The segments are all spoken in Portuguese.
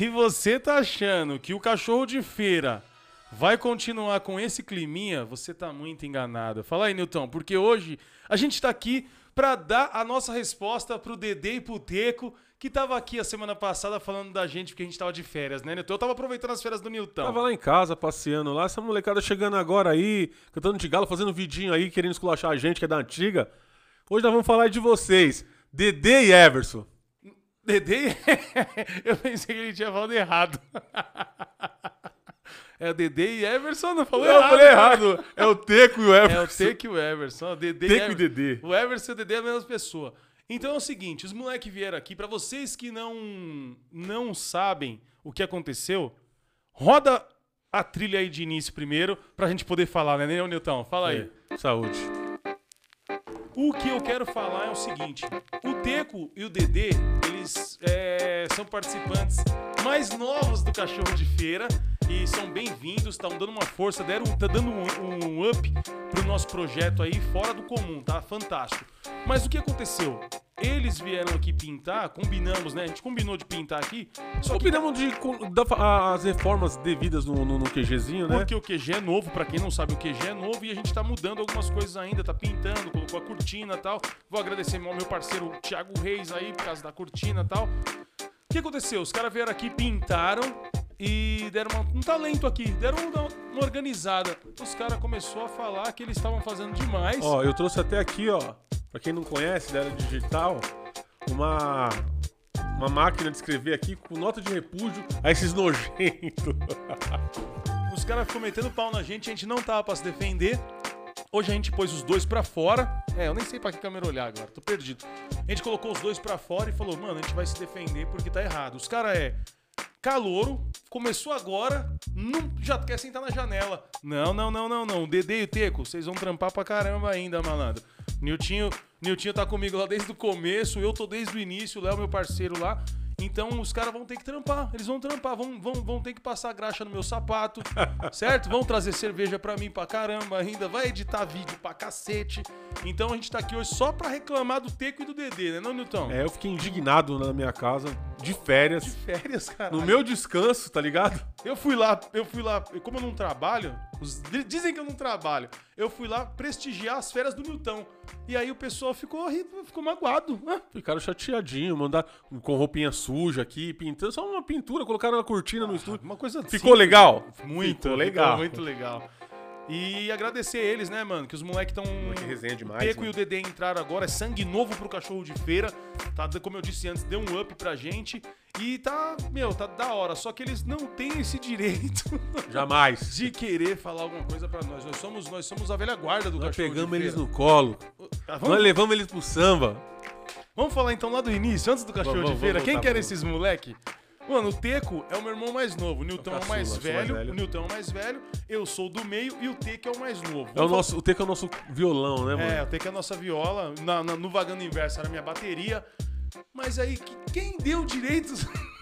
Se você tá achando que o cachorro de feira vai continuar com esse climinha, você tá muito enganado. Fala aí, Nilton, porque hoje a gente tá aqui pra dar a nossa resposta pro Dedê e pro Teco, que tava aqui a semana passada falando da gente porque a gente tava de férias, né, Nilton? Eu tava aproveitando as férias do Nilton. Tava lá em casa, passeando lá, essa molecada chegando agora aí, cantando de galo, fazendo vidinho aí, querendo esculachar a gente, que é da antiga. Hoje nós vamos falar de vocês, Dedê e Everson. Dedê? Eu pensei que ele tinha falado errado. É o Dedê e Everson, não falou Eu errado. falei errado, é o Teco e o É o Everson. Teco e o Everson. O Dedê Teco e Ever- Dedê. O Everson e o Dedê é a mesma pessoa. Então é o seguinte, os moleques vieram aqui, pra vocês que não, não sabem o que aconteceu, roda a trilha aí de início primeiro, pra gente poder falar, né, né, Nilton? Fala aí. É, Saúde. O que eu quero falar é o seguinte: o Teco e o Dedê, eles é, são participantes mais novos do Cachorro de Feira e são bem-vindos, estão dando uma força, deram, tá dando um, um up pro nosso projeto aí, fora do comum, tá? Fantástico. Mas o que aconteceu? Eles vieram aqui pintar, combinamos, né? A gente combinou de pintar aqui, só que Opinamos de da- a- as reformas devidas no, no, no QGzinho, né? Porque o QG é novo, pra quem não sabe, o QG é novo e a gente tá mudando algumas coisas ainda, tá pintando, colocou a cortina e tal. Vou agradecer ao meu parceiro Thiago Reis aí, por causa da cortina e tal. O que aconteceu? Os caras vieram aqui, pintaram e deram uma- um talento aqui, deram uma, uma organizada. Os caras começaram a falar que eles estavam fazendo demais. Ó, eu trouxe até aqui, ó, pra quem não conhece, da era digital, uma uma máquina de escrever aqui com nota de repúdio a esses nojentos. Os caras ficam metendo pau na gente, a gente não tava pra se defender. Hoje a gente pôs os dois pra fora. É, eu nem sei pra que câmera olhar agora, tô perdido. A gente colocou os dois pra fora e falou, mano, a gente vai se defender porque tá errado. Os caras é calouro, começou agora, não, já quer sentar na janela. Não, não, não, não, não. Dedê e Teco, vocês vão trampar pra caramba ainda, malandro. Niltinho, Niltinho tá comigo lá desde o começo, eu tô desde o início, o Léo, meu parceiro lá. Então os caras vão ter que trampar, eles vão trampar, vão, vão, vão ter que passar graxa no meu sapato, certo? Vão trazer cerveja pra mim pra caramba ainda, vai editar vídeo pra cacete. Então a gente tá aqui hoje só pra reclamar do Teco e do Dedê, né não, Nilton? É, eu fiquei indignado na minha casa, de férias, Férias, cara. no meu descanso, tá ligado? Eu fui lá, eu fui lá, como eu não trabalho, os- dizem que eu não trabalho, eu fui lá prestigiar as férias do Nilton. E aí o pessoal ficou, ficou magoado. Ah, Ficaram chateadinho, mandar com roupinha suja aqui, pintando, só uma pintura, colocaram uma cortina no estúdio. Uma coisa Ficou simples. legal? Muito Ficou legal. Muito legal. E agradecer eles, né, mano? Que os moleques estão. Que resenha demais, O Teco mano. e o Dedê entraram agora. É sangue novo pro cachorro de feira. Tá, como eu disse antes, deu um up pra gente. E tá, meu, tá da hora. Só que eles não têm esse direito Jamais. de querer falar alguma coisa pra nós. Nós somos, nós somos a velha guarda do Nós cachorro pegamos de eles no colo, Ah, nós Vamos, levamos eles pro samba. vamos falar então lá do início, antes do cachorro Vamos, de vamos feira. voltar, Quem que era vamos. esses moleque? Mano, o Teco é o meu irmão mais novo, o Nilton é o mais sou mais velho, velho. o Nilton é o mais velho, eu sou do meio e o Teco é o mais novo. É o, nosso, o Teco é o nosso violão, né, mano? É, eu tenho que a nossa viola, na- na- no vagando inverso era a minha bateria. Mas aí, que- quem deu direitos?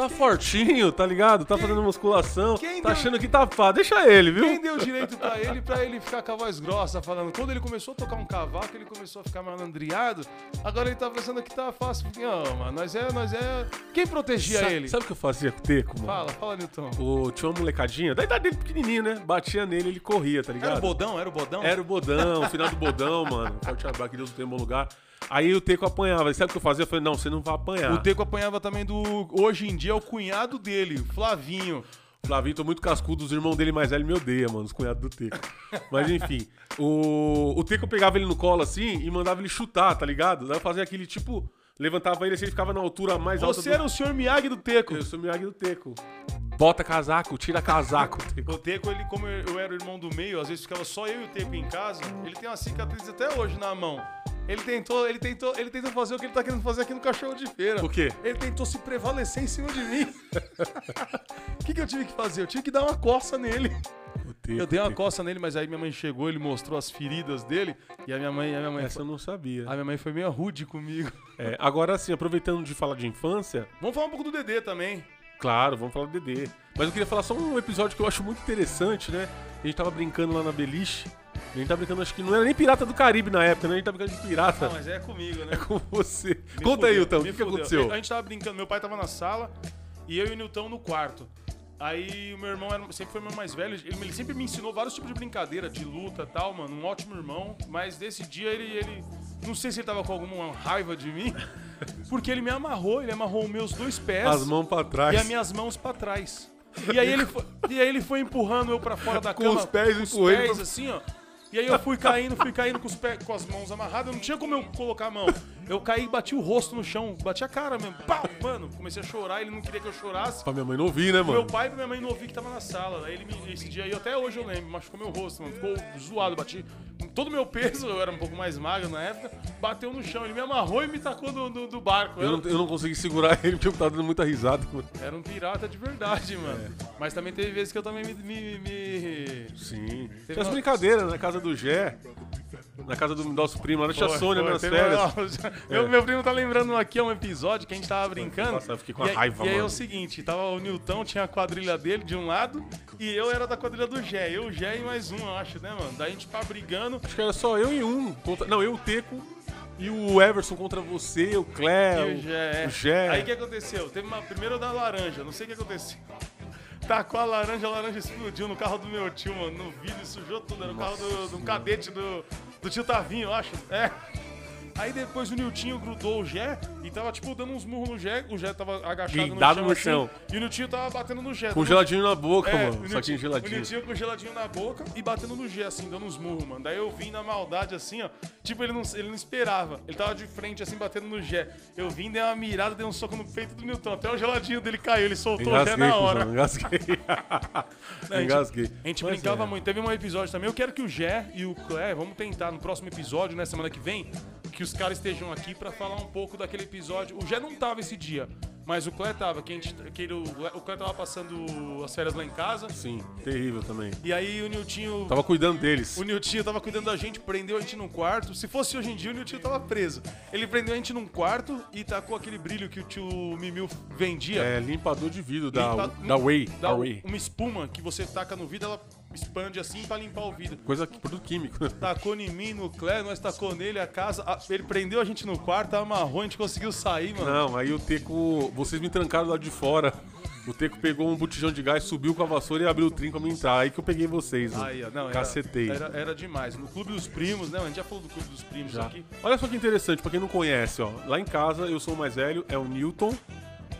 Tá fortinho, tá ligado? Tá fazendo musculação, quem tá deu- achando que tá fá. Deixa ele, viu? Quem deu direito pra ele, pra ele ficar com a voz grossa, falando? Quando ele começou a tocar um cavaco, ele começou a ficar malandreado. Agora ele tá pensando que tá fácil. Não, mano, nós é, nós é... Quem protegia Sa- ele? Sabe o que eu fazia com o Teco, mano? Fala, fala, Nilton. O, tinha uma molecadinha, da idade dele pequenininho, né? Batia nele, ele corria, tá ligado? Era o bodão? Era o bodão? Era o bodão, o final do bodão, mano. Forte abraço, que Deus não tem em bom lugar. Aí o Teco apanhava. E sabe o que eu fazia? Eu falei, não, você não vai apanhar. O Teco apanhava também do... Hoje em dia é o cunhado dele, Flavinho. Flavinho, tô muito cascudo, os irmãos dele mais velhos me odeiam, mano, os cunhados do Teco. Mas enfim, o, o Teco pegava ele no colo assim e mandava ele chutar, tá ligado? Daí eu fazia aquele tipo, levantava ele assim, ele ficava na altura mais alta Você do... era o senhor Miyagi do Teco. Eu sou o Miyagi do Teco. Bota casaco, tira casaco, Teco. O Teco, ele, como eu era o irmão do meio, às vezes ficava só eu e o Teco em casa, ele tem uma cicatriz até hoje na mão. Ele tentou, ele tentou, ele tentou fazer o que ele tá querendo fazer aqui no cachorro de feira. O quê? Ele tentou se prevalecer em cima de mim. O que, que eu tive que fazer? Eu tive que dar uma coça nele. Eu dei uma coça nele, mas aí minha mãe chegou, ele mostrou as feridas dele e a minha mãe, a minha mãe, Essa eu não sabia. a minha mãe foi meio rude comigo. É, agora sim, aproveitando de falar de infância, Vamos falar um pouco do Dedê também. claro, vamos falar do Dedê. Mas eu queria falar só um episódio que eu acho muito interessante, né? A gente tava brincando lá na Beliche. A gente tava brincando, acho que não era nem Pirata do Caribe na época, né? A gente tava brincando de pirata. Ah, mas é comigo, né? É com você. Me Conta aí, fudeu, Então, o me que, que aconteceu? A gente tava brincando, meu pai tava na sala E eu e o Nilton no quarto. Aí o meu irmão era, sempre foi meu mais velho, ele, ele sempre me ensinou vários tipos de brincadeira, de luta e tal, mano. Um ótimo irmão, mas desse dia ele, ele. Não sei se ele tava com alguma raiva de mim, porque ele me amarrou, ele amarrou meus dois pés As mãos pra trás. e as minhas mãos pra trás. E aí ele foi, e aí ele foi empurrando eu pra fora da Com cama. os pés, com os pés assim, ó. E aí eu fui caindo, fui caindo com, os pés, com as mãos amarradas, não tinha como eu colocar a mão. Eu caí e bati o rosto no chão, bati a cara mesmo. Pau! Mano, comecei a chorar, ele não queria que eu chorasse. Pra minha mãe não ouvir, né, Meu mano? pai e minha mãe não ouvi que tava na sala. Aí ele me, esse dia aí, até hoje eu lembro, machucou meu rosto, mano. Ficou zoado, bati. com Todo o meu peso, eu era um pouco mais magro na época, bateu no chão. Ele me amarrou e me tacou do, do, do barco. Eu Eu- não, eu não consegui segurar ele porque eu tava dando muita risada, mano. era um pirata de verdade, mano. Mas também teve vezes que eu também me. me- me- Sim. Teve Tinha as uma- brincadeiras na casa do Gé, na casa do nosso primo, da tia Foi, Sônia nas férias. uma- Eu- Meu primo tá lembrando aqui, é um episódio que a gente tava brincando. Nossa, eu fiquei com e raiva, E aí é mano. o seguinte, tava o Nilton, tinha a quadrilha dele de um lado, e eu era da quadrilha do Gé. Eu, o Gé e mais um, eu acho, né, mano? Daí a gente tava brigando. Acho que era só eu e um. Contra... Não, eu, o Teco e o Everson contra você, o Cléo, o Gé. o Gé. Aí o que aconteceu? Teve uma. Primeiro da laranja, não sei o que aconteceu. Tacou a laranja, a laranja explodiu no carro do meu tio, mano. No vidro, sujou tudo. Era o carro do, do cadete do, do tio Tavinho, eu acho. É. Aí depois o Niltinho grudou o Gé e tava, tipo, dando uns murros no Gé. O Gé tava agachado no no chão. chão. assim, e o Niltinho tava batendo no Gé. Com dando- geladinho na boca, é, mano. Saquinho de geladinho. O Niltinho com geladinho na boca e batendo no G, assim, dando uns murros, mano. Daí eu vim na maldade, assim, ó. Tipo, ele não, ele não esperava. Ele tava de frente, assim, batendo no G. Eu vim, dei uma mirada, dei um soco no peito do Nilton. Até o geladinho dele caiu, ele soltou o Engasguei, na hora. cuzão, engasguei. Não, a gente- engasguei. A gente brincava é. muito. Teve um episódio também. Eu quero que o Gé e o Clé, vamos tentar no próximo episódio, né, semana que vem, que os caras estejam aqui pra falar um pouco daquele episódio. O Gé não tava esse dia, mas o Clé tava. Que a gente, que ele, o, Clé tava passando as férias lá em casa. Sim, terrível também. E aí o Niltinho. Tava cuidando deles. O Niltinho tava cuidando da gente, prendeu a gente num quarto. Se fosse hoje em dia, o Niltinho tava preso. Ele prendeu a gente num quarto e tacou aquele brilho que o tio Mimil vendia. É, limpador de vidro da, Limpa- da Way. Da um- Way. uma espuma que você taca no vidro, ela expande assim pra limpar o vidro. Coisa que produto químico. Tacou em mim, no Clé, nós tacou nele, a casa. a- ele prendeu a gente no quarto, amarrou, a gente conseguiu sair, mano. Não, aí o Teco. Vocês me trancaram lá de fora. O Teco pegou um botijão de gás, subiu com a vassoura e abriu o trinco pra me entrar. Aí que eu peguei vocês, mano. Aí, ó, não, era, Cacetei. Era, era demais. No Clube dos Primos, né? A gente já falou do Clube dos Primos Já. aqui. Olha só que interessante, pra quem não conhece, ó. Lá em casa, eu sou o mais velho, é o Newton.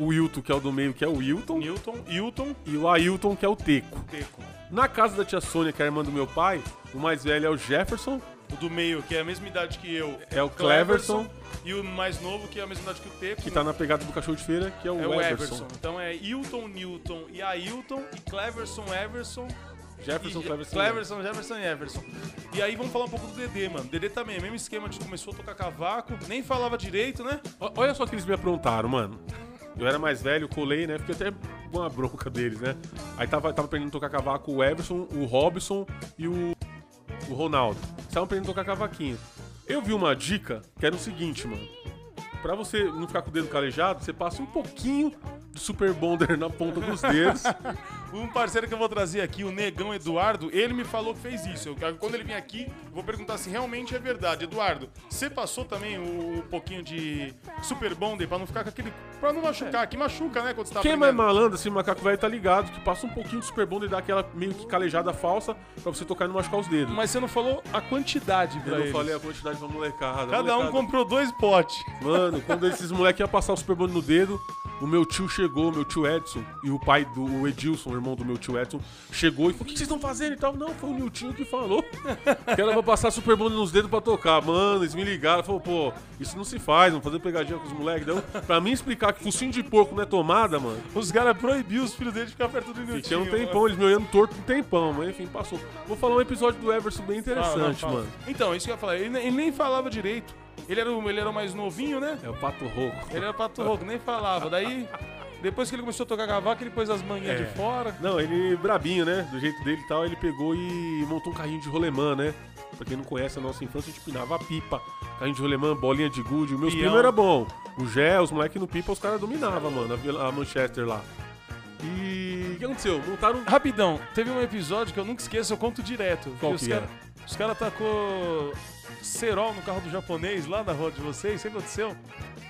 O Wilton, que é o do meio, que é o Wilton. Newton, Hilton, E o Ailton, que é o Teco. Teco. Na casa da tia Sônia, que é a irmã do meu pai, o mais velho é o Jefferson. O do meio, que é a mesma idade que eu. É o Cleverson. E o mais novo, que é a mesma idade que o Teco. Que tá na pegada do cachorro de feira, que é o, É o Everson. Everson. Então é Hilton, Newton e Ailton e Cleverson, Everson. Jefferson, Cleverson. Cleverson, Jefferson e Everson. E aí vamos falar um pouco do Dedê, mano. Dedê também, é mesmo esquema, gente começou a tocar cavaco, nem falava direito, né? O- Olha só o que eles me aprontaram, mano. Eu era mais velho, colei, né? Fiquei até uma bronca deles, né? Aí tava, tava aprendendo a tocar cavaco o Everson, o Robson e o, o Ronaldo. Estavam aprendendo a tocar cavaquinho. Eu vi uma dica que era o seguinte, mano. Pra você não ficar com o dedo calejado, você passa um pouquinho de Super Bonder na ponta dos dedos. Um parceiro que eu vou trazer aqui, o Negão Eduardo, ele me falou que fez isso. Eu- quando ele vir aqui, eu vou perguntar se realmente é verdade. Eduardo, você passou também o, o pouquinho de Super Bonder pra não ficar com aquele. pra não machucar, que machuca, né? Quando você tá Quem é mais aprendendo. malandro, assim, o macaco velho tá ligado, que passa um pouquinho de Super Bonder e dá aquela meio que calejada falsa pra você tocar e não machucar os dedos. Mas você não falou a quantidade pra Eu não eles. falei a quantidade pra molecada. Cada um Molecada- comprou dois potes. Mano, quando esses moleques iam passar o Super Bonder no dedo, o meu tio chegou, meu tio Edson, e o pai do o Edilson, o irmão do meu tio Edson, chegou e falou: O que vocês estão fazendo e tal? Não, foi o Niltinho que falou. Que era pra passar Super Bonder nos dedos pra tocar. Mano, eles me ligaram, falou: Pô, isso não se faz, vamos fazer pegadinha com os moleques. Então, pra mim explicar que focinho de porco não é tomada, mano. Os caras proibiram os filhos dele de ficar perto do Fiquei Niltinho. um tempão, eles me olhando torto um tempão, mas enfim, passou. Vou falar um episódio do Everson bem Fala, interessante, fala. mano. Então, isso que eu ia falar. Ele, ele nem falava direito. Ele era, o- ele era mais novinho, né? É o pato rouco. Ele era pato rouco, nem falava. Daí, depois que ele começou a tocar cavaco, ele pôs as manguinhas É. de fora. Não, ele brabinho, né? Do jeito dele e tal, ele pegou e montou um carrinho de rolemã, né? Pra quem não conhece a nossa infância, a gente pinava a pipa, carrinho de rolemã, bolinha de gude. Os meus Peão. primos era bom. O Gé, os moleques no pipa, os caras dominavam, mano, a, a Manchester lá. E o que aconteceu? Montaram. Rapidão, teve um episódio que eu nunca esqueço, eu conto direto. Qual os que cara- era? Os caras tacou cerol no carro do japonês lá na rua de vocês, sempre aconteceu.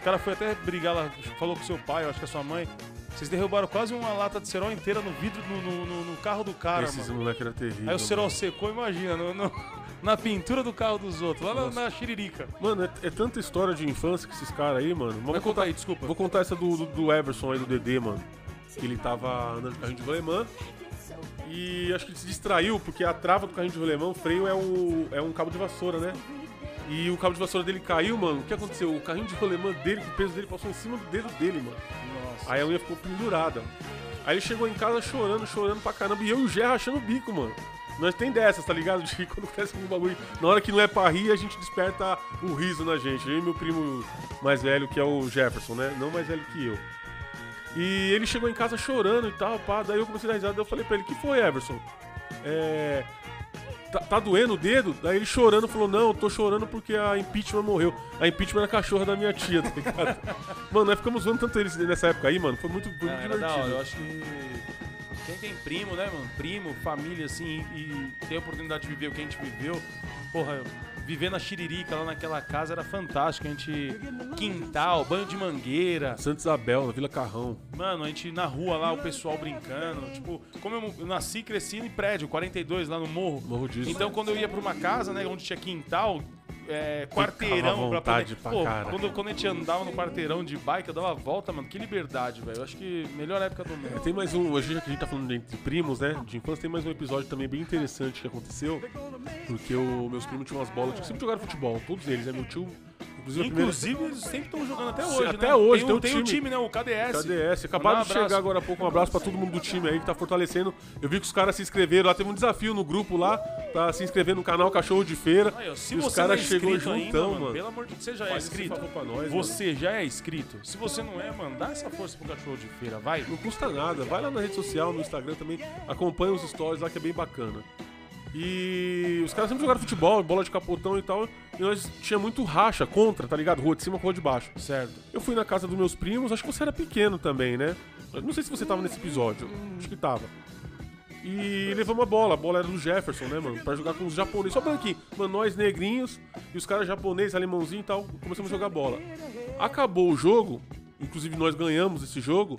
O cara foi até brigar lá, falou com seu pai, eu acho que a sua mãe. Vocês derrubaram quase uma lata de cerol inteira no vidro, no, no- no- no carro do cara, Esses mano. moleque era terrível. Aí o mano. cerol secou, imagina, no- no- na pintura do carro dos outros, lá na, na xiririca. Mano, é, é tanta história de infância que esses caras aí, mano. Vai Vamos contar aí, desculpa. Vou contar essa do, do, do Everson aí, do DD, mano. Que ele tava andando de carrinho de rolemã. E acho que ele se distraiu, porque a trava do carrinho de rolemã, o freio é, o, é um cabo de vassoura, né? E o cabo de vassoura dele caiu, mano. O que aconteceu? O carrinho de rolemã dele, o peso dele passou em cima do dedo dele, mano. Nossa. Aí a unha ficou pendurada. Aí ele chegou em casa chorando, chorando pra caramba. E eu e o Gé rachando o bico, mano. Nós tem dessas, tá ligado? De que quando acontece um bagulho. Na hora que não é pra rir, a gente desperta o riso na gente. Eu e meu primo mais velho, que é o Jefferson, né? Não mais velho que eu. E ele chegou em casa chorando e tal, pá. Daí eu comecei a dar risada. Eu falei pra ele: que foi, Everson? É. Tá, tá doendo o dedo? Daí ele chorando falou: Não, eu tô chorando porque a impeachment morreu. A impeachment era a cachorra da minha tia, tá ligado? mano, nós ficamos zoando tanto eles nessa época aí, mano. Foi muito, foi Não, muito divertido. Eu acho que quem tem primo, né, mano? Primo, família, assim, e, e tem a oportunidade de viver o que a gente viveu. Porra, viver na Xiririca, lá naquela casa, era fantástico. A gente. Quintal, banho de mangueira. Santa Isabel, na Vila Carrão. Mano, a gente na rua lá, o pessoal brincando. Tipo, como eu, eu nasci e cresci em prédio, 42, lá no morro. Morro disso. Então, quando eu ia pra uma casa, né, onde tinha quintal, é, quarteirão pra poder... pra Pô, cara. quando, quando a gente andava no quarteirão de bike, eu dava a volta, mano, que liberdade, velho. Eu acho que melhor época do mundo. Tem mais um, hoje que a gente tá falando de entre primos, né? De infância, tem mais um episódio também bem interessante que aconteceu. Porque o, meus primos tinham umas bolas, que sempre jogaram futebol, todos eles, né? Meu tio, inclusive, a primeira- Inclusive, eles sempre estão jogando até hoje, até né? hoje, tem, um tem o time. time, né? O KDS. KDS, acabaram de um abraço. chegar agora há pouco. Um abraço pra todo mundo do time aí que tá fortalecendo. Eu vi que os caras se inscreveram lá, teve um desafio no grupo lá pra se inscrever no canal Cachorro de Feira. Aí, ó, se e os não é caras chegou inscrito ainda, juntão, mano, mano. pelo amor de Deus, você já é Faz inscrito? nós, Você já é inscrito? Se você não é, mano, dá essa força pro cachorro de feira, vai. Não custa nada. Vai lá na rede social, no Instagram também. Acompanha os stories lá que é bem bacana. E os caras sempre jogaram futebol, bola de capotão e tal. E nós tinha muito racha contra, tá ligado? Rua de cima com rua de baixo. Certo. Eu fui na casa dos meus primos, acho que você era pequeno também, né? Eu Não sei se você tava nesse episódio. Acho que tava. E levamos a bola. A bola era do Jefferson, né, mano? Pra jogar com os japoneses. Só branquinho. Mano, nós negrinhos e os caras japoneses, alemãozinho e tal. Começamos a jogar bola. Acabou o jogo. Inclusive nós ganhamos esse jogo.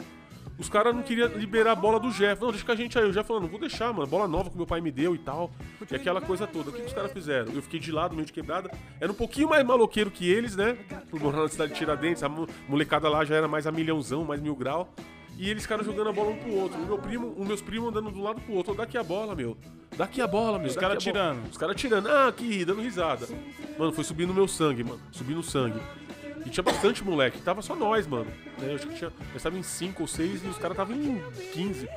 Os caras não queriam liberar a bola do Jeff. Não, deixa com a gente aí. O Jeff falando, não vou deixar, mano. Bola nova que meu pai me deu e tal. E aquela coisa toda. O que, que os caras fizeram? Eu fiquei de lado, meio de quebrada. Era um pouquinho mais maloqueiro que eles, né? Por morar na cidade de Tiradentes. A mo- molecada lá já era mais a milhãozão, mais mil grau. E eles ficaram jogando a bola um pro outro. O meu primo, os meus primos andando de um lado pro outro. Daqui a bola, meu. Daqui a bola, meu. Os caras tirando. Os caras tirando. Ah, aqui, dando risada. Mano, foi subindo meu sangue, mano. Subindo o sangue. E tinha bastante moleque. Tava só nós, mano. Né, Eu acho que tinha. Nós tava em 5 ou 6 e os caras estavam em 15.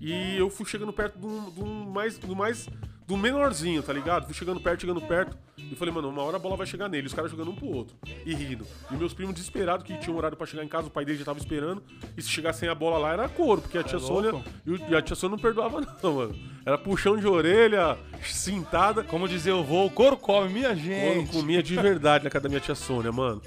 E eu fui chegando perto do, do mais. do mais. do menorzinho, tá ligado? Fui chegando perto, chegando perto. E falei, mano, uma hora a bola vai chegar nele. Os caras jogando um pro outro. E rindo. E meus primos desesperados que tinham horário pra chegar em casa, o pai dele já tava esperando. E se chegar sem a bola lá era couro, porque a tia Sônia. louco? E, a tia Sônia não perdoava, não, mano. Era puxão de orelha, cintada. Como dizer o voo, o couro come, minha gente. comia de verdade na casa da minha tia Sônia, mano.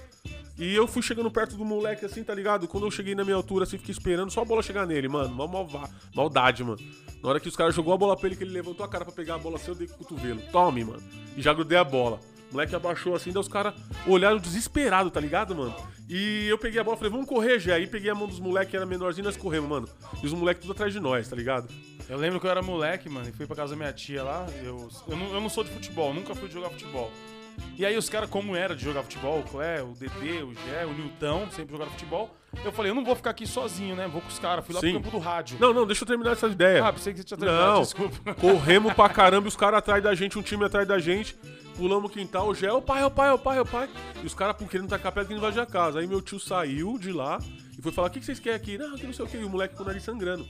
E eu fui chegando perto do moleque assim, tá ligado? Quando eu cheguei na minha altura, assim, fiquei esperando só a bola chegar nele, mano. Mal, malva- maldade, mano. Na hora que os caras jogou a bola pra ele, que ele levantou a cara pra pegar a bola assim, eu dei com o cotovelo. Tome, mano. E já grudei a bola. O moleque abaixou assim, daí os caras olharam desesperado, tá ligado, mano? E eu peguei a bola, falei, vamos correr, já. Aí peguei a mão dos moleques, que era menorzinho, nós corremos, mano. E os moleques tudo atrás de nós, tá ligado? Eu lembro que eu era moleque, mano, e fui pra casa da minha tia lá. Eu, eu, não, eu não sou de futebol, nunca fui jogar futebol. E aí os caras, como era de jogar futebol, o Clé, o Dedê, o Gé, o Nilton, sempre jogaram futebol. Eu falei, eu não vou ficar aqui sozinho, né? Vou com os caras. Fui lá Sim. pro campo do rádio. Não, não, deixa eu terminar essa ideia. Ah, pensei que você tinha terminado, Não. desculpa. Corremos pra caramba, e os caras atrás da gente, um time atrás da gente. Pulamos o quintal, o Gé, o pai, o pai, o pai, o pai. E os caras querendo tacar pedra que invadir a casa. Aí meu tio saiu de lá e foi falar: o que que vocês querem aqui? Não, que não sei o que. E o moleque com o nariz sangrando.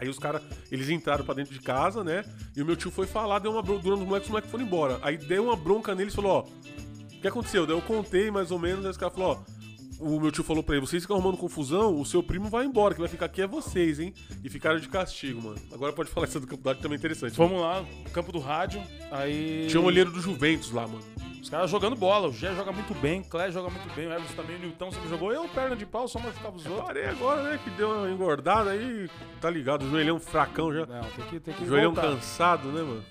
Aí os caras, eles entraram pra dentro de casa, né? E o meu tio foi falar, deu uma bronca durante os moleques, os moleques foram embora. Aí deu uma bronca neles e falou: ó, o que aconteceu? Daí eu contei mais ou menos, aí os caras falaram: ó. O meu tio falou pra ele, vocês ficam arrumando confusão, o seu primo vai embora, que vai ficar aqui é vocês, hein? E ficaram de castigo, mano. Agora pode falar isso do campo que também é interessante. Fomos lá, campo do rádio. Aí. Tinha um olheiro do Juventus lá, mano. Os caras jogando bola. O Gé joga muito bem, o Clé joga muito bem, o Everson também, o Nilton sempre jogou. Eu, perna de pau, só machucava os outros. Parei agora, né? Que deu uma engordada aí, tá ligado? O joelhão fracão já. Não, tem que, tem que Joelhão voltar. cansado, né, mano?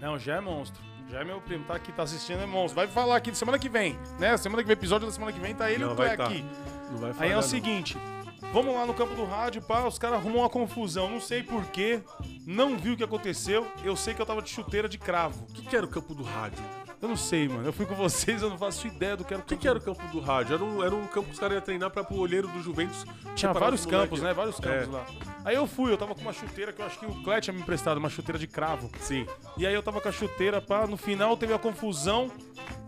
Não, já é monstro. Já é meu primo, tá aqui, tá assistindo, é monstro. Vai falar aqui semana que vem, né? Semana que vem, episódio da semana que vem, tá ele e Não, o Clé vai tá. aqui. Não vai Aí falhar, é o seguinte, Vamos lá no campo do rádio, pá, os caras arrumam uma confusão. Não sei porquê, não vi o que aconteceu. Eu sei que eu tava de chuteira de cravo. O que, que era o campo do rádio? Eu não sei, mano. Eu fui com vocês, eu não faço ideia do que era o O que, que era o campo do rádio? Era um, era um campo que os caras iam treinar pra pro olheiro do Juventus. Tinha vários campos, né? Vários campos É. lá. Aí eu fui, eu tava com uma chuteira que eu acho que o Clet tinha me emprestado, uma chuteira de cravo. Sim. E aí eu tava com a chuteira, pá, no final teve a confusão,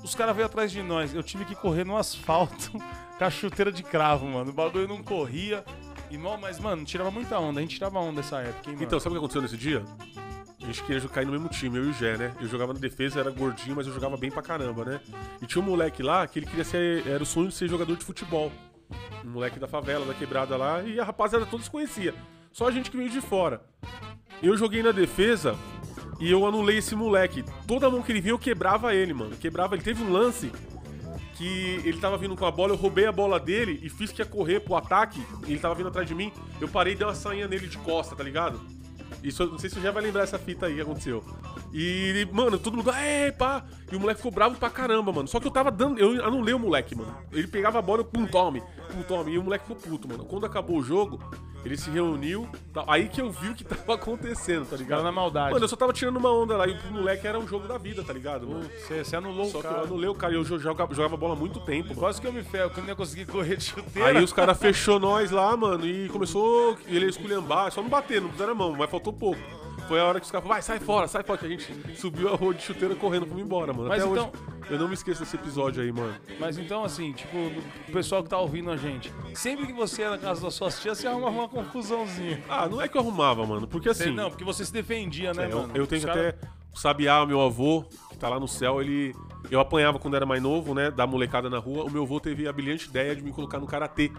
os caras veio atrás de nós. Eu tive que correr no asfalto com a chuteira de cravo, mano. O bagulho não corria. E, mal, mas, mano, tirava muita onda. A gente tirava onda nessa época, hein? Então, sabe o que aconteceu nesse dia? A gente queria cair no mesmo time, eu e o Gé, né? Eu jogava na defesa, era gordinho, mas eu jogava bem pra caramba, né? E tinha um moleque lá que ele queria ser. Era o sonho de ser jogador de futebol. Um moleque da favela, da quebrada lá, e a rapaziada todos conhecia. Só a gente que veio de fora. Eu joguei na defesa e eu anulei esse moleque. Toda mão que ele vinha, eu quebrava ele, mano. Quebrava ele. Teve um lance que ele tava vindo com a bola, eu roubei a bola dele e fiz que ia correr pro ataque. Ele tava vindo atrás de mim. Eu parei e dei uma sainha nele de costa, tá ligado? Isso, não sei se você já vai lembrar essa fita aí que aconteceu. E, mano, todo mundo, ei, pá! E o moleque ficou bravo pra caramba, mano. Só que eu tava dando, eu anulei o moleque, mano. Ele pegava a bola, eu, pum, tome, pum, tome. E o moleque ficou puto, mano. Quando acabou o jogo, ele se reuniu, tá, aí que eu vi o que tava acontecendo, tá ligado? Cara na maldade. Mano, eu só tava tirando uma onda lá e pro moleque era um jogo da vida, tá ligado? Você, anulou Só o que eu cara. anulei o cara e eu jo- jogava, jogava bola há muito tempo, mano. Quase que eu me ferro, que eu não ia conseguir correr de chuteira. Aí os caras fechou nós lá, mano, e começou ele a esculhambar, só não bater, não puseram a mão, mas faltou pouco. Foi a hora que os caras falaram, vai, sai fora, sai fora, que a gente subiu a rua de chuteira correndo, fomos embora, mano. Mas Até então- hoje, eu não me esqueço desse episódio aí, mano. Mas então, assim, tipo, o pessoal que tá ouvindo a gente, sempre que você ia na casa das suas tias, você arrumava uma confusãozinha. Ah, não é que eu arrumava, mano, porque Você- assim, não, porque você se defendia, né, é, eu, mano? eu tenho Os cara- até o Sabiá, meu avô, que tá lá no céu, ele... Eu apanhava quando era mais novo, né, da molecada na rua, o meu avô teve a brilhante ideia de me colocar no Karatê.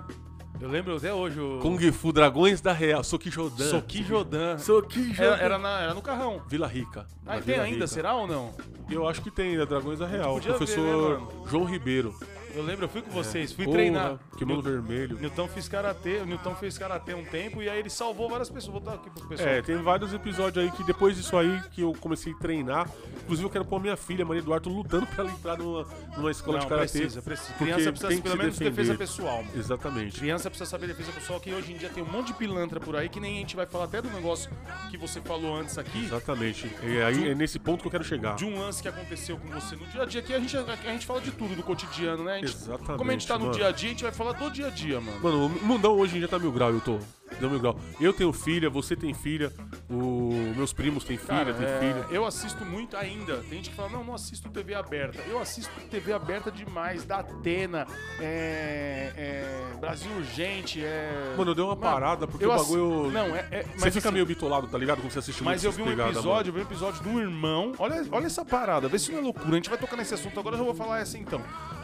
Eu lembro até hoje o. Kung Fu Dragões da Real, Soki Jodan. Soki Jodan. Soki Jodan. Era, era, na- era no carrão. Vila Rica. Ah, tem Vila ainda, Rica. será ou não? Eu acho que tem, da Dragões da Real. podia ver, Professor né, João Ribeiro. Eu lembro, eu fui com vocês, fui Porra, treinar. Kimono vermelho. Newton fez karatê, o Newton fez karatê um tempo e aí ele salvou várias pessoas. Vou botar aqui pro pessoal. É, tem vários episódios aí que depois disso aí que eu comecei a treinar. Inclusive eu quero pôr a minha filha, Maria Eduardo, lutando pra ela entrar numa, numa escola não, de karatê. precisa, precisa. Criança precisa, tem que pelo menos, defender. defesa pessoal. mano. Exatamente. Criança precisa saber defesa pessoal, que hoje em dia tem um monte de pilantra por aí, que nem a gente vai falar até do negócio que você falou antes aqui. Exatamente. E aí é nesse ponto que eu quero chegar. De um lance que aconteceu com você no dia a dia, que a gente, a gente fala de tudo, do cotidiano, né? Gente- Exatamente, Como a gente tá no mano. dia a dia, a gente vai falar do dia a dia, mano. Mano, o mundão hoje em dia tá mil grau, eu tô. Deu mil grau. Eu tenho filha, você tem filha, o... meus primos têm filha, Cara, tem é, filha. eu assisto muito ainda. Tem gente que fala, não, não assisto TV aberta. Eu assisto TV aberta demais, da Atena, é, é, Brasil Urgente, é... Mano, eu dei uma parada porque eu o ass- bagulho. Não, é... é- Você fica assim, meio bitolado, tá ligado? Quando você assiste Mas eu vi um episódio, eu vi um episódio do irmão. Olha, olha essa parada, vê se não é loucura. A gente vai tocar nesse assunto agora, eu já vou falar essa então.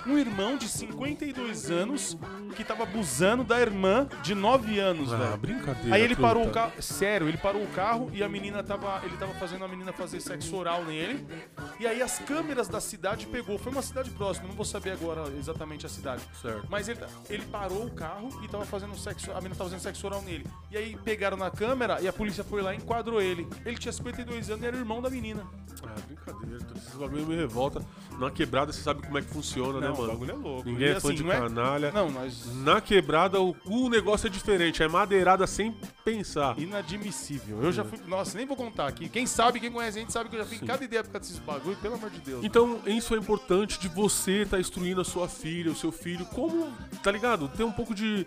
Um irmão de 52 anos que tava abusando da irmã de 9 anos. Ah, velho. brincadeira. Aí ele truta. parou o carro. Sério, ele parou o carro e a menina tava. Ele tava fazendo a menina fazer sexo oral nele. E aí as câmeras da cidade pegou. Foi uma cidade próxima, não vou saber agora exatamente a cidade. Certo. Mas ele, ele parou o carro e tava fazendo sexo. A menina tava fazendo sexo oral nele. E aí pegaram na câmera e a polícia foi lá e enquadrou ele. Ele tinha 52 anos e era irmão da menina. Ah, brincadeira. truta. Esse bagulho me revolta. Na quebrada você sabe como é que funciona, né, Não, o mano? bagulho é louco. Ninguém E é fã assim, de não é- canalha. Não, nós. Na quebrada, o, o negócio é diferente. É madeirada sem pensar. Inadmissível. Eu já fui. Nossa, nem vou contar aqui. Quem sabe, quem conhece a gente sabe que eu já fui em cada ideia por causa desses bagulho, pelo amor de Deus. Então, isso é importante de você estar instruindo a sua filha, o seu filho, como, tá ligado? Ter um pouco de,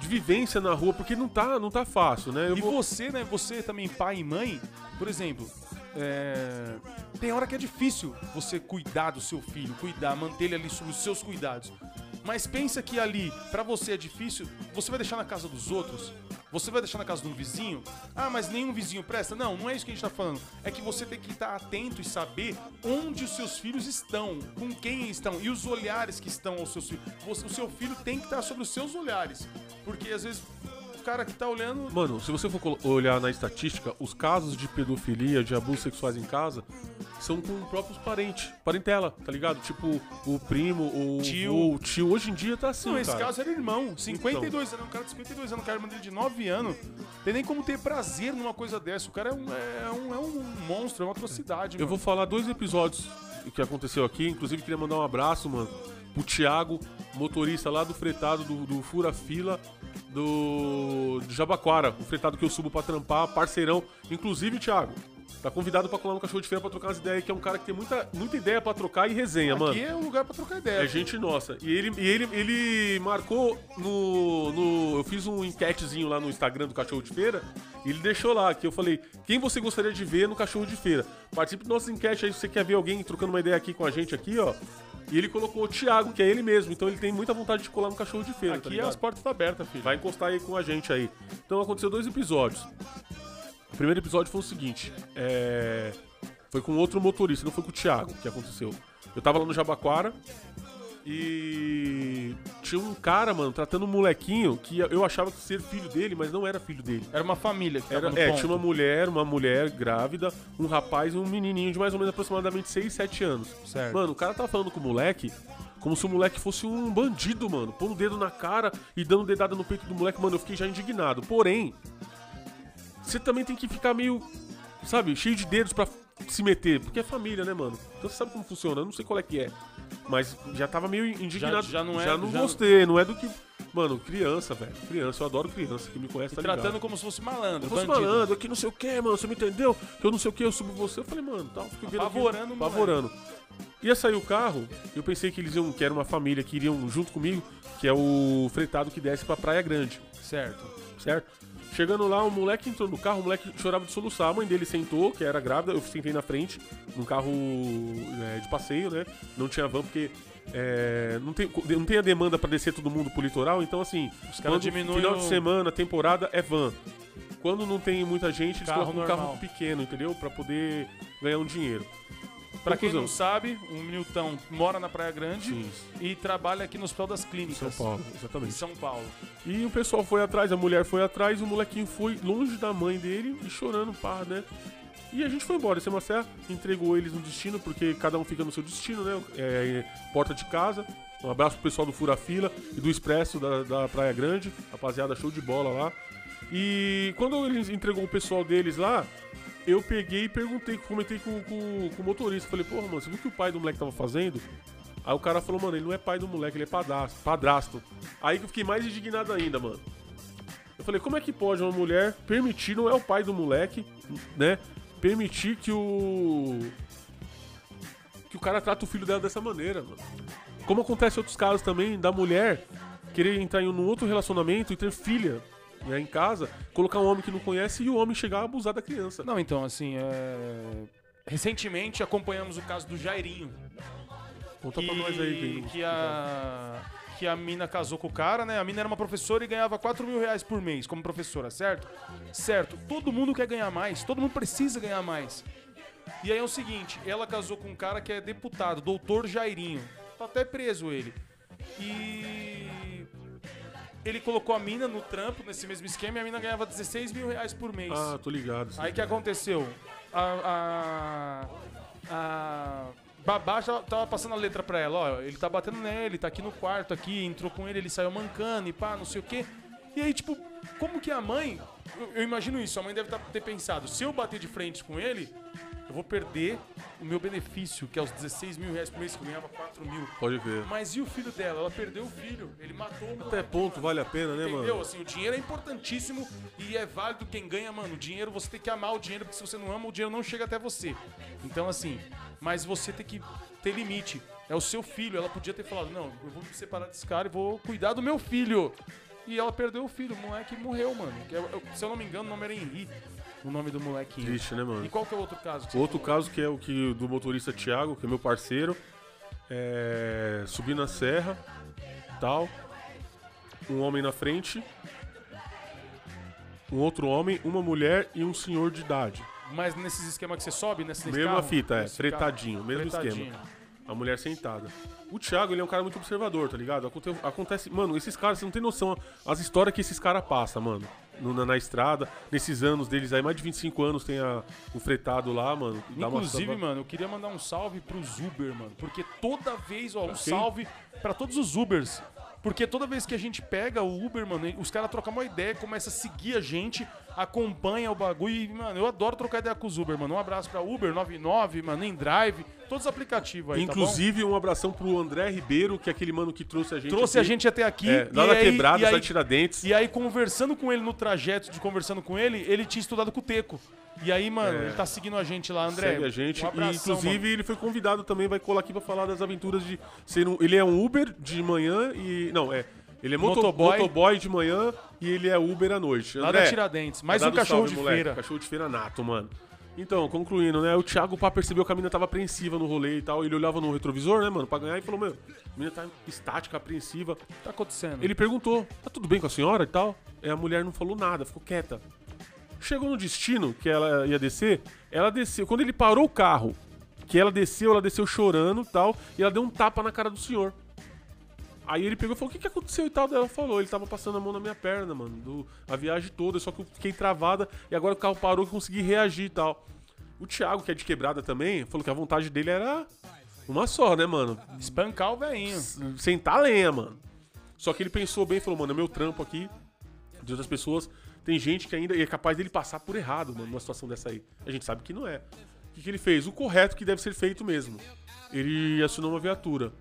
de vivência na rua, porque não tá, não tá fácil, né? Eu E vou- você, né? Você também, pai e mãe, por exemplo, é, tem hora que é difícil você cuidar do seu filho, cuidar, manter ele ali sob os seus cuidados. Mas pensa que ali, pra você é difícil, você vai deixar na casa dos outros? Você vai deixar na casa de um vizinho? Ah, mas nenhum vizinho presta? Não, não é isso que a gente tá falando. É que você tem que estar atento e saber onde os seus filhos estão, com quem estão e os olhares que estão aos seus filhos. O seu filho tem que estar sobre os seus olhares. Porque às vezes cara que tá olhando Mano, se você for olhar na estatística, os casos de pedofilia, de abusos sexuais em casa, são com próprios parentes, parentela, tá ligado? Tipo, o primo, o Tio. o tio. Hoje em dia tá assim, Não, esse cara. caso era irmão. 52 anos, um cara de 52 anos, um cara dele de 9 anos. Tem nem como ter prazer numa coisa dessa. O cara é um, é um, é um monstro, é uma atrocidade, Eu mano. vou falar dois episódios que aconteceu aqui, inclusive queria mandar um abraço, mano, pro Thiago, motorista lá do fretado do, do Fura Fila do, do Jabaquara, o fretado que eu subo pra trampar, parceirão. Inclusive, Thiago, tá convidado pra colar no cachorro de feira pra trocar umas ideias, que é um cara que tem muita, muita ideia pra trocar e resenha, mano. Aqui é o lugar pra trocar ideia. É gente nossa. E ele, e ele, ele marcou no, no. Eu fiz um enquetezinho lá no Instagram do Cachorro de Feira. E ele deixou lá que eu falei: quem você gostaria de ver no Cachorro de Feira? Participe do nosso enquete aí se você quer ver alguém trocando uma ideia aqui com a gente aqui, ó. E ele colocou o Thiago, que é ele mesmo. Então ele tem muita vontade de colar no Cachorro de Feira. tá Aqui ligado? as portas estão abertas, filho. Vai encostar aí com a gente aí. Então aconteceu dois episódios. O primeiro episódio foi o seguinte: é, foi com outro motorista, não foi com o Thiago que aconteceu. Eu tava lá no Jabaquara e tinha um cara, mano, tratando um molequinho que eu achava que ser filho dele, mas não era filho dele. Era uma família que Era, é, ponto. tinha uma mulher, uma mulher grávida, um rapaz e um menininho de mais ou menos aproximadamente 6, 7 anos. Certo. Mano, o cara tava falando com o moleque como se o moleque fosse um bandido, mano. Pondo o dedo na cara e dando dedada no peito do moleque. Mano, eu fiquei já indignado. Porém, você também tem que ficar meio, sabe, cheio de dedos pra se meter. Porque é família, né, mano? Então você sabe como funciona. Eu não sei qual é que é. Mas já tava meio indignado. Já- já não é- Já não já- gostei. Não é do que... Mano, criança, velho. Criança. Eu adoro criança. Quem me conhece tá ligado. Tratando como se fosse malandro, Eu fosse bandido. malandro, que não sei o que, mano, você me entendeu? Que eu não sei o que, eu subo você. Eu falei, mano, tal, fiquei vendo aqui, Apavorando moleque. Apavorando. Ia sair o carro, eu pensei que eles iam, que era uma família que iriam junto comigo, que é o fretado que desce pra Praia Grande, Certo. certo? Chegando lá, o moleque entrou no carro, o moleque chorava de soluçar, a mãe dele sentou, que era grávida, eu sentei na frente, num carro é, de passeio, né? Não tinha van, porque é, não, tem, não tem a demanda pra descer todo mundo pro litoral, então assim, Os caras quando diminuem final o- de semana, temporada, é van. Quando não tem muita gente, eles Carro colocam um normal. carro pequeno, entendeu? Pra poder ganhar um dinheiro. Pra quem não sabe, o Milton mora na Praia Grande Sim. e trabalha aqui no Hospital das Clínicas. São Paulo, Em exatamente. São Paulo. E o pessoal foi atrás, a mulher foi atrás, o molequinho foi longe da mãe dele e chorando, pá, né? E a gente foi embora. Esse Marcel entregou eles no destino, porque cada um fica no seu destino, né? É, porta de casa. Um abraço pro pessoal do Fura Fila e do Expresso da, da Praia Grande. Rapaziada, show de bola lá. E quando eles entregou o pessoal deles lá, eu peguei e perguntei, comentei com, com- com o motorista. Falei, porra, mano, você viu o que o pai do moleque tava fazendo? Aí o cara falou, mano, ele não é pai do moleque, ele é padrasto. padrasto. Aí que eu fiquei mais indignado ainda, mano. Eu falei, como é que pode uma mulher permitir, não é o pai do moleque, né? Permitir que o. Que o cara trata o filho dela dessa maneira, mano. Como acontece em outros casos também, da mulher querer entrar em um outro relacionamento e ter filha né, em casa, colocar um homem que não conhece e o homem chegar a abusar da criança. Não, então, assim, é... recentemente acompanhamos o caso do Jairinho. Conta que, pra nós aí, quem não- que a que a mina casou com o cara, né? A mina era uma professora e ganhava 4 mil reais por mês como professora, certo? Certo. Todo mundo quer ganhar mais, todo mundo precisa ganhar mais. E aí é o seguinte, ela casou com um cara que é deputado, doutor Jairinho. Tá até preso ele. E ele colocou a mina no trampo, nesse mesmo esquema, e a mina ganhava 16 mil reais por mês. Ah, tô ligado. Aí o que aconteceu? A, a, a babá já tava passando a letra pra ela, ó, ele tá batendo nele, tá aqui no quarto, aqui, entrou com ele, ele saiu mancando e pá, não sei o quê. E aí, tipo, como que a mãe, eu, eu imagino isso, a mãe deve tá- ter pensado, se eu bater de frente com ele, eu vou perder o meu benefício, que é os 16 mil reais por mês, que eu ganhava 4 mil. Pode ver. Mas e o filho dela? Ela perdeu o filho, ele matou o Até ponto vale a pena, né, Entendeu? mano? Assim, o dinheiro é importantíssimo e é válido quem ganha, mano. O dinheiro, você tem que amar o dinheiro, porque se você não ama, o dinheiro não chega até você. Então, assim, mas você tem que ter limite. É o seu filho. Ela podia ter falado, não, eu vou me separar desse cara e vou cuidar do meu filho. E ela perdeu o filho. O moleque morreu, mano. Eu- se eu não me engano, o nome era Henri. O nome do molequinho. Triste, né, mano? E qual que é o outro caso? que Outro falou? caso que é o que do motorista Thiago, que é meu parceiro, é, subi na serra, tal, um homem na frente, um outro homem, uma mulher e um senhor de idade. Mas nesses esquemas que você sobe, nesse nesse Mesma carro, fita, é, nesse fretadinho, carro, mesmo esquema. A mulher sentada. O Thiago, ele é um cara muito observador, tá ligado? Aconte- Acontece. Mano, esses caras, você não tem noção as histórias que esses caras passam, mano. No- na, na estrada, nesses anos deles aí, mais de 25 anos tem a, o fretado lá, mano. uma Inclusive, mano, eu queria mandar um salve pros Uber, mano. Porque toda vez, ó, um quem? salve pra todos os Ubers. Porque toda vez que a gente pega o Uber, mano, os caras trocam uma ideia, começa a seguir a gente, acompanha o bagulho. E, mano, eu adoro trocar ideia com os Uber, mano. Um abraço pra Uber 99, mano, em Drive, todos os aplicativos aí, tá? Inclusive, um abração pro André Ribeiro, que é aquele mano que trouxe a gente. Trouxe a aqui. gente até aqui. É, lá na quebrada, e Tiradentes. E aí, conversando com ele no trajeto de conversando com ele, ele tinha estudado com o Teco. E aí, mano, É. ele tá seguindo a gente lá, André. Segue a gente. Um e, abração, inclusive, mano. ele foi convidado também, vai colar aqui pra falar das aventuras de ser um. Ele é um Uber de manhã e. Não, é. Ele é moto- Motoboy. motoboy. de manhã e ele é Uber à noite. Lá André, da Tiradentes. Mais dá um cachorro salve, de moleque. feira. Cachorro de feira nato, mano. Então, concluindo, né? O Thiago Pá percebeu que a menina tava apreensiva no rolê e tal. Ele olhava no retrovisor, né, mano, pra ganhar e falou: Meu, a menina tá estática, apreensiva. O que tá acontecendo? Ele perguntou: Tá tudo bem com a senhora e tal? E a mulher não falou nada, ficou quieta. Chegou no destino, que ela ia descer, ela desceu. Quando ele parou o carro, que ela desceu, ela desceu chorando e tal, e ela deu um tapa na cara do senhor. Aí ele pegou e falou: O que, que aconteceu e tal? Daí ela falou: Ele tava passando a mão na minha perna, mano, do, a viagem toda, só que eu fiquei travada e agora o carro parou e consegui reagir e tal. O Thiago, que é de quebrada também, falou que a vontade dele era uma só, né, mano? Espancar o velhinho. sentar lenha, mano. Só que ele pensou bem e falou, mano, é meu trampo aqui, de outras pessoas. Tem gente que ainda é capaz dele passar por errado, mano, numa situação dessa aí. A gente sabe que não é. O que, que ele fez? O correto que deve ser feito mesmo. Ele acionou uma viatura.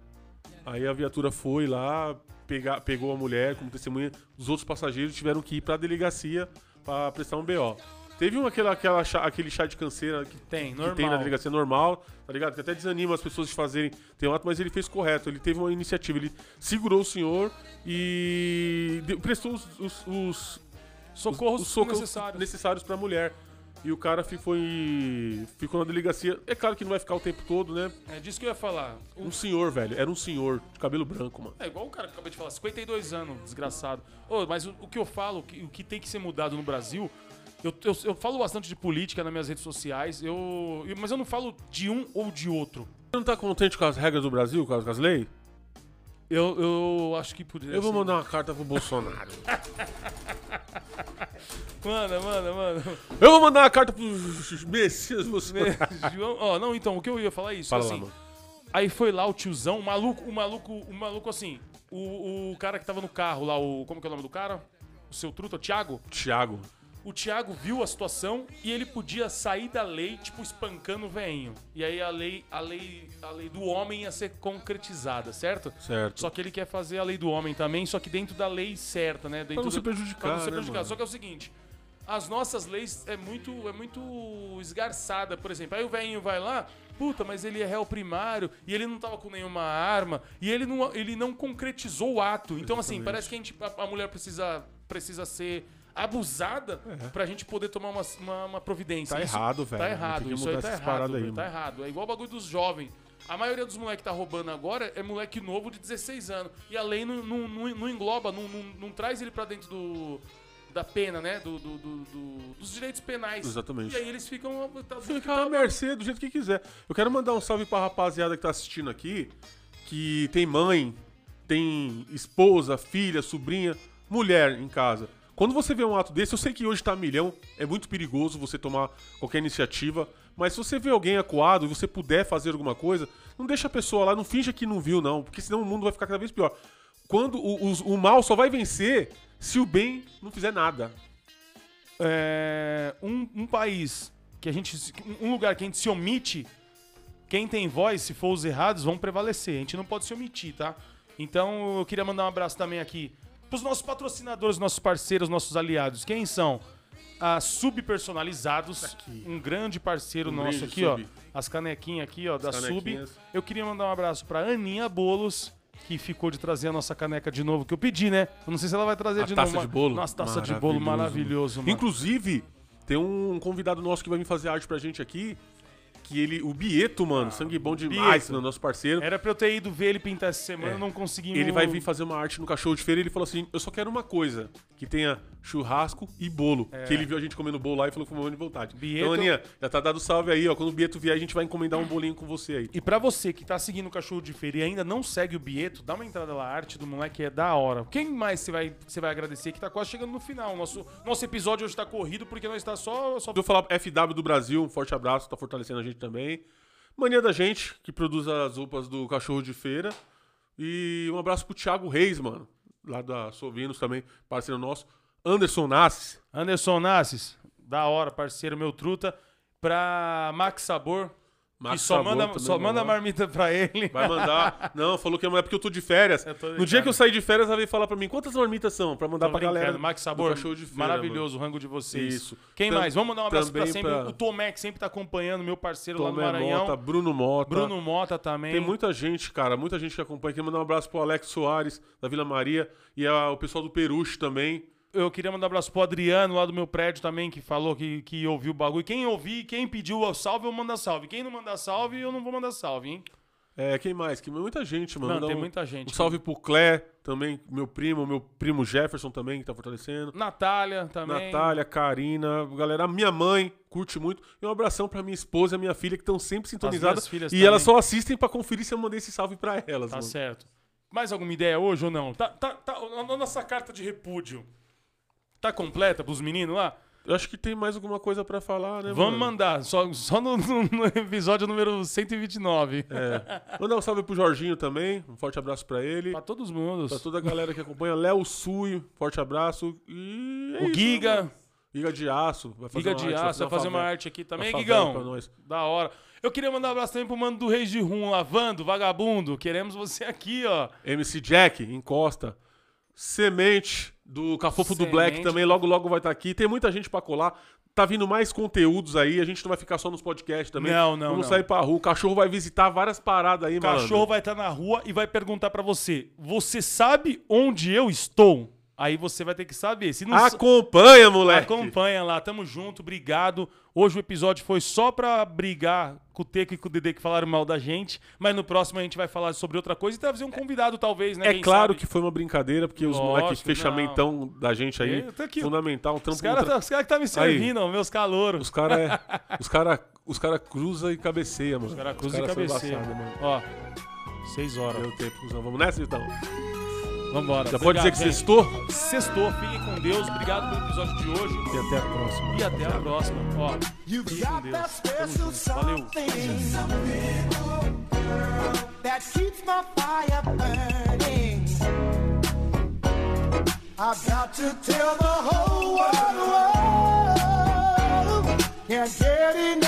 Aí a viatura foi lá, pegar, pegou a mulher como testemunha. Os outros passageiros tiveram que ir pra delegacia pra prestar um BO. Teve um, aquela, aquela, chá- aquele chá de canseira que Tem, que normal. tem na delegacia normal, tá ligado? Que até desanima as pessoas de fazerem tem um ato, mas ele fez correto. Ele teve uma iniciativa, ele segurou o senhor e deu- prestou os, os, os, Socorros os socorros necessários. necessários pra mulher. E o cara fi- foi, ficou na delegacia. É claro que não vai ficar o tempo todo, né? É disso que eu ia falar. O- Um senhor, velho. Era um senhor de cabelo branco, mano. É igual o cara que acabei de falar, 52 anos, desgraçado. Ô, mas o, o que eu falo, o que, o que tem que ser mudado no Brasil, eu, eu, eu falo bastante de política nas minhas redes sociais, eu, eu- mas eu não falo de um ou de outro. Você não tá contente com as regras do Brasil, com as, com as leis? Eu, eu acho que poderia Eu vou ser- mandar uma carta pro Bolsonaro. Manda, manda, manda. Eu vou mandar uma carta pro Messias Bolsonaro. João, ó, não, então, o que eu ia falar é isso. Fala assim, lá, mano. Aí foi lá o tiozão, o maluco, o maluco, o maluco assim, o, o cara que tava no carro lá, o. Como que é o nome do cara? O seu truta, o Thiago? Thiago. O Thiago viu a situação e ele podia sair da lei, tipo, espancando o veinho. E aí a lei, a lei, a lei do homem ia ser concretizada, certo? Certo. Só que ele quer fazer a lei do homem também, só que dentro da lei certa, né? Dentro não do- se prejudicar, Pra não se né, prejudicar. mano? Só que é o seguinte, as nossas leis é muito, é muito esgarçada, por exemplo. Aí o velhinho vai lá, puta, mas ele é réu primário e ele não tava com nenhuma arma e ele não, ele não concretizou o ato. Então, assim, Exatamente. parece que a, gente, a, a mulher precisa, precisa ser abusada pra gente poder tomar uma, uma, uma providência. É. Tá Isso- errado, velho. Tá Tem errado, que isso aí tá errado, aí, velho, tá errado. É igual o bagulho dos jovens. A maioria dos moleques que tá roubando agora é moleque novo de 16 anos. E a lei não, não, não, não engloba, não, não, não traz ele pra dentro do, da pena, né? Do, do- do- do- dos direitos penais. Exatamente. E aí eles ficam. Tá, Fica à mercê do jeito que quiser. Eu quero mandar um salve pra rapaziada que tá assistindo aqui, que tem mãe, tem esposa, filha, sobrinha, mulher em casa. Quando você vê um ato desse, eu sei que hoje tá milhão, é muito perigoso você tomar qualquer iniciativa, mas se você vê alguém acuado e você puder fazer alguma coisa, não deixa a pessoa lá, não finja que não viu, não, porque senão o mundo vai ficar cada vez pior. Quando o, os- o mal só vai vencer se o bem não fizer nada. É, um, um país que a gente. Um lugar que a gente se omite, quem tem voz, se for os errados, vão prevalecer. A gente não pode se omitir, tá? Então eu queria mandar um abraço também aqui pros nossos patrocinadores, nossos parceiros, nossos aliados. Quem são? A Subpersonalizados, aqui. um grande parceiro Um nosso aqui, ó. Sub. As canequinhas aqui, ó, da As Sub. canequinhas. Eu queria mandar um abraço pra Aninha Bolos, que ficou de trazer a nossa caneca de novo, que eu pedi, né? Eu não sei se ela vai trazer A de taça novo. de bolo? Nossa, taça de bolo maravilhoso, mano. Inclusive, tem um convidado nosso que vai vir fazer arte pra gente aqui. Que ele, o Bieto, mano, sangue bom demais, Bieto. nosso parceiro. Era pra eu ter ido ver ele pintar essa semana, É. não consegui. Ele vai vir fazer uma arte no cachorro de feira e ele falou assim: Eu só quero uma coisa: que tenha churrasco e bolo. Que ele viu a gente comendo bolo lá e falou que foi de vontade. É. Bieto- Então, Aninha, já tá dado salve aí, ó. Quando o Bieto vier, a gente vai encomendar um bolinho com você aí. E pra você que tá seguindo o Cachorro de Feira e ainda não segue o Bieto, dá uma entrada lá, a arte do moleque é da hora. Quem mais você vai, você vai agradecer que tá quase chegando no final? Nosso, nosso episódio hoje tá corrido porque nós tá só... só... Eu vou falar FW do Brasil, um forte abraço, tá fortalecendo a gente também. Mania da gente, que produz as roupas do cachorro de feira. E um abraço pro Thiago Reis, mano. Lá da Sovinos também, parceiro nosso. Anderson Nassis. Anderson Nassis, da hora, parceiro meu truta. Pra Max Sabor, Max que só Sabor manda, só manda mano. marmita pra ele. Vai mandar. Não, falou que é porque eu tô de férias. Tô No dia que eu sair de férias, ela veio falar pra mim quantas marmitas são, pra mandar Tô pra galera. Max Sabor, cachorro de feira, maravilhoso o rango de vocês. Isso. Quem Tam- mais? Vamos mandar um abraço pra sempre. pra- O Tomé, que sempre tá acompanhando, meu parceiro mano. lá no Tomé Maranhão. Mota, Bruno Mota. Bruno Mota também. Tem muita gente, cara, muita gente que acompanha. Queria mandar um abraço pro Alex Soares, da Vila Maria, e a- o pessoal do Peruche também. Eu queria mandar um abraço pro Adriano lá do meu prédio também, que falou que, que ouviu o bagulho. Quem ouvir, quem pediu o salve, eu mando salve. Quem não mandar salve, eu não vou mandar salve, hein? É, quem mais? Que muita gente, mano. Não, tem um- muita gente. Um salve pro Clé, também, meu primo, meu primo Jefferson também, que tá fortalecendo. Natália também. Natália, Karina, galera, minha mãe curte muito. E um abração pra minha esposa e a minha filha, que estão sempre sintonizadas. E também. elas só assistem pra conferir se eu mandei esse salve pra elas, Tá mano. certo. Mais alguma ideia hoje ou não? Tá, tá, tá, a nossa carta de repúdio tá completa pros meninos lá? Eu acho que tem mais alguma coisa pra falar, né, Vamos mano? mandar, só, só no, no- no episódio número 129. É. Mandar um salve pro Jorginho também. Um forte abraço pra ele. Pra todos os mundos. Pra toda a galera que acompanha. Léo Sui, forte abraço. E é o isso, Giga, mano. Giga de Aço. Vai fazer Giga uma de arte, Aço, vai fazer uma favela- arte aqui também, nós. Da hora. Eu queria mandar um abraço também pro mano do Reis de Rum, lavando, vagabundo. Queremos você aqui, ó. MC Jack, encosta. Semente do Cafofo do Black também, logo logo vai estar aqui. Tem muita gente pra colar. Tá vindo mais conteúdos aí, a gente não vai ficar só nos podcasts também. Não, não, Vamos não. sair pra rua. O cachorro vai visitar várias paradas aí, O cachorro vai estar na rua e vai perguntar pra você: Você sabe onde eu estou? Aí você vai ter que saber. Se não Acompanha, moleque. Acompanha lá, tamo junto, obrigado. Hoje o episódio foi só pra brigar com o Teco e com o Dedê que falaram mal da gente, mas no próximo a gente vai falar sobre outra coisa e trazer um convidado, talvez, né? É claro sabe. que foi uma brincadeira, porque os Lógico, moleques fechamentão da gente aí, aqui, fundamental, um trampo Os caras tá, os cara que tá me servindo, ó, meus calouros. Os caras é, os cara, os cara cruza e cabeceia, mano. Os caras cruzam e caras são cabeceia. embaçados, mano. Ó, seis horas. Deu tempo. Vamos nessa, então? Vambora. Já pode dizer que gente. sextou? Sextou, fiquem com Deus. Obrigado pelo episódio de hoje. E até a próxima. E até a próxima. Ó, fiquem com Deus. Tamo junto. Valeu. that keeps my fire burning. I've got to tell the whole world, can't get enough.